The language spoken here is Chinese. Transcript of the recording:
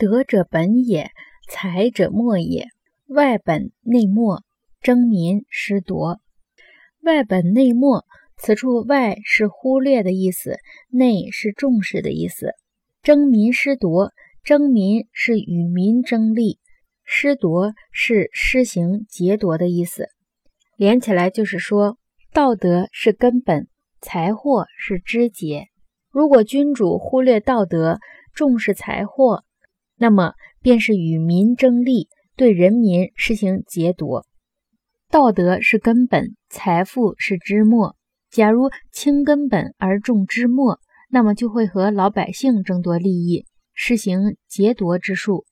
德者本也，财者末也。外本内末，争民失夺。外本内末，此处外是忽略的意思，内是重视的意思。争民失夺，争民是与民争利，失夺是施行劫夺的意思。连起来就是说，道德是根本，财货是枝节。如果君主忽略道德，重视财货，那么便是与民争利。对人民实行劫夺，道德是根本，财富是枝末。假如轻根本而重枝末，那么就会和老百姓争夺利益，实行劫夺之术。